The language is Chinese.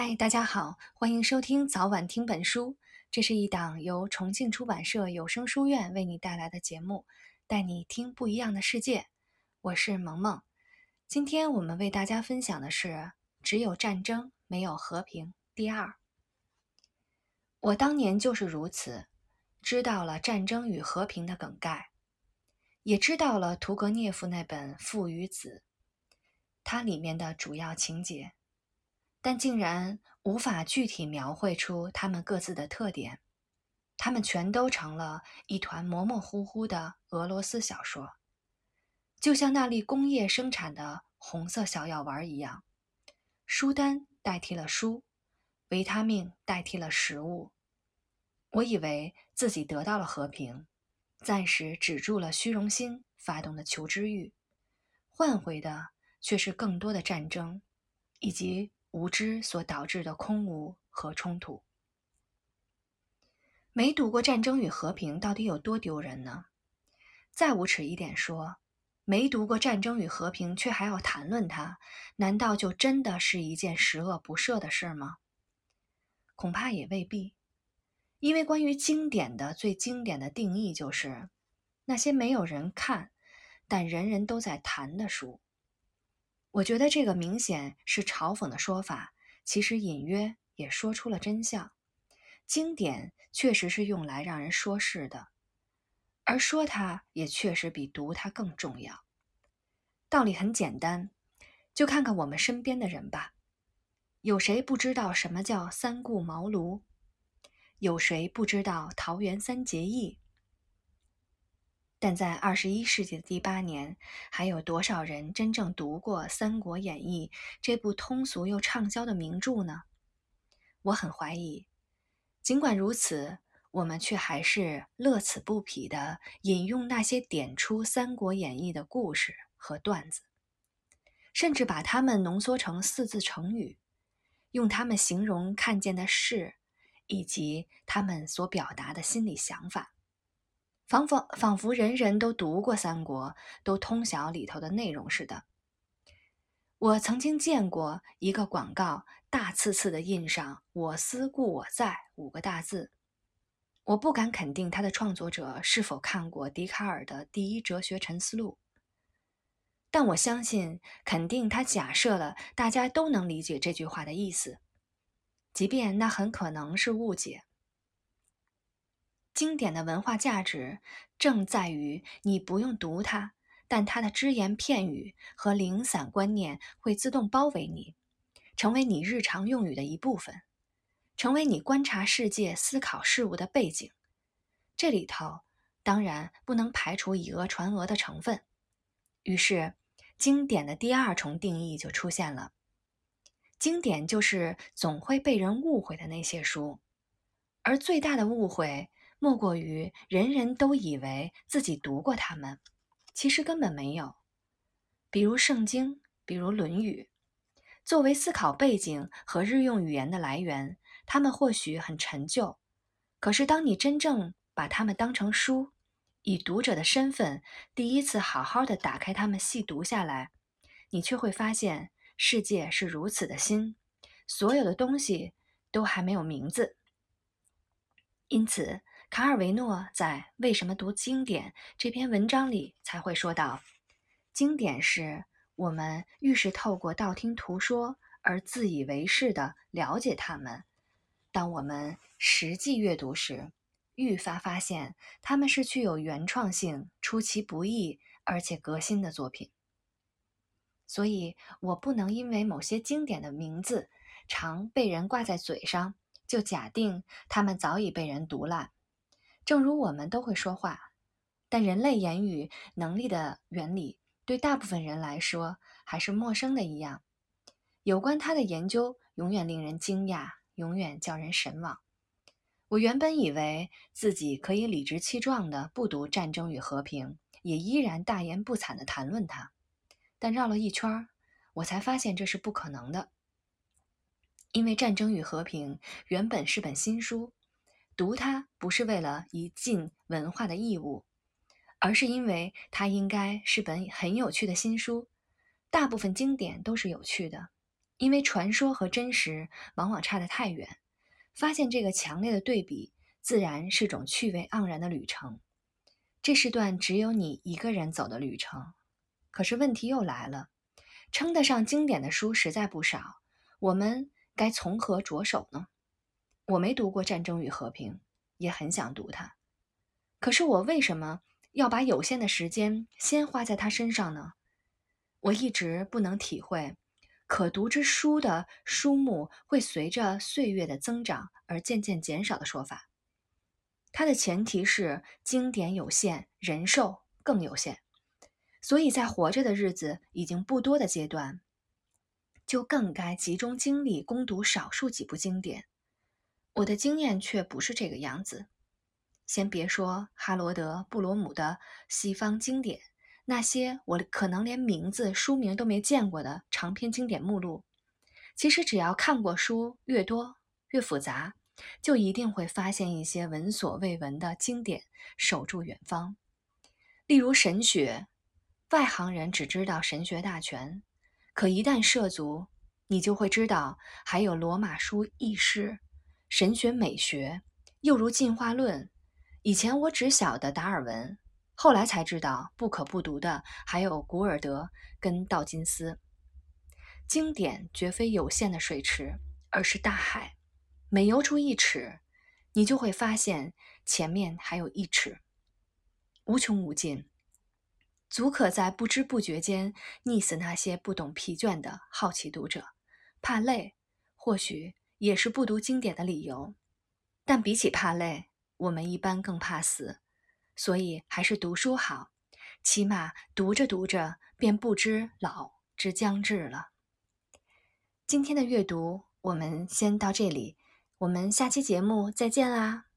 嗨，大家好，欢迎收听早晚听本书。这是一档由重庆出版社有声书院为你带来的节目，带你听不一样的世界。我是萌萌。今天我们为大家分享的是《只有战争，没有和平》第二。我当年就是如此，知道了战争与和平的梗概，也知道了屠格涅夫那本《父与子》，它里面的主要情节。但竟然无法具体描绘出他们各自的特点，他们全都成了一团模模糊糊的俄罗斯小说，就像那粒工业生产的红色小药丸一样，书单代替了书，维他命代替了食物。我以为自己得到了和平，暂时止住了虚荣心发动的求知欲，换回的却是更多的战争，以及。无知所导致的空无和冲突。没读过《战争与和平》到底有多丢人呢？再无耻一点说，没读过《战争与和平》却还要谈论它，难道就真的是一件十恶不赦的事吗？恐怕也未必，因为关于经典的最经典的定义就是那些没有人看，但人人都在谈的书。我觉得这个明显是嘲讽的说法，其实隐约也说出了真相。经典确实是用来让人说事的，而说它也确实比读它更重要。道理很简单，就看看我们身边的人吧。有谁不知道什么叫三顾茅庐？有谁不知道桃园三结义？但在二十一世纪的第八年，还有多少人真正读过《三国演义》这部通俗又畅销的名著呢？我很怀疑。尽管如此，我们却还是乐此不疲地引用那些点出《三国演义》的故事和段子，甚至把它们浓缩成四字成语，用它们形容看见的事，以及他们所表达的心理想法。仿佛仿佛人人都读过《三国》，都通晓里头的内容似的。我曾经见过一个广告，大刺刺的印上“我思故我在”五个大字。我不敢肯定他的创作者是否看过笛卡尔的《第一哲学沉思录》，但我相信，肯定他假设了大家都能理解这句话的意思，即便那很可能是误解。经典的文化价值正在于你不用读它，但它的只言片语和零散观念会自动包围你，成为你日常用语的一部分，成为你观察世界、思考事物的背景。这里头当然不能排除以讹传讹的成分。于是，经典的第二重定义就出现了：经典就是总会被人误会的那些书，而最大的误会。莫过于人人都以为自己读过它们，其实根本没有。比如《圣经》，比如《论语》，作为思考背景和日用语言的来源，它们或许很陈旧。可是，当你真正把它们当成书，以读者的身份第一次好好的打开它们细读下来，你却会发现世界是如此的新，所有的东西都还没有名字。因此。卡尔维诺在《为什么读经典》这篇文章里才会说到：经典是我们愈是透过道听途说而自以为是的了解他们；当我们实际阅读时，愈发发现他们是具有原创性、出其不意而且革新的作品。所以，我不能因为某些经典的名字常被人挂在嘴上，就假定他们早已被人读烂。正如我们都会说话，但人类言语能力的原理对大部分人来说还是陌生的一样。有关它的研究永远令人惊讶，永远叫人神往。我原本以为自己可以理直气壮地不读《战争与和平》，也依然大言不惭地谈论它，但绕了一圈，我才发现这是不可能的。因为《战争与和平》原本是本新书。读它不是为了一尽文化的义务，而是因为它应该是本很有趣的新书。大部分经典都是有趣的，因为传说和真实往往差得太远。发现这个强烈的对比，自然是种趣味盎然的旅程。这是段只有你一个人走的旅程。可是问题又来了，称得上经典的书实在不少，我们该从何着手呢？我没读过《战争与和平》，也很想读它。可是我为什么要把有限的时间先花在它身上呢？我一直不能体会，可读之书的书目会随着岁月的增长而渐渐减少的说法。它的前提是经典有限，人寿更有限。所以在活着的日子已经不多的阶段，就更该集中精力攻读少数几部经典。我的经验却不是这个样子。先别说哈罗德·布罗姆的西方经典，那些我可能连名字、书名都没见过的长篇经典目录，其实只要看过书越多越复杂，就一定会发现一些闻所未闻的经典守住远方。例如神学。外行人只知道神学大全，可一旦涉足，你就会知道还有罗马书意识、神学美学，又如进化论。以前我只晓得达尔文，后来才知道不可不读的还有古尔德跟道金斯。经典绝非有限的水池，而是大海。每游出一尺，你就会发现前面还有一尺，无穷无尽。足可在不知不觉间溺死那些不懂疲倦的好奇读者。怕累，或许也是不读经典的理由。但比起怕累，我们一般更怕死，所以还是读书好。起码读着读着，便不知老之将至了。今天的阅读，我们先到这里。我们下期节目再见啦！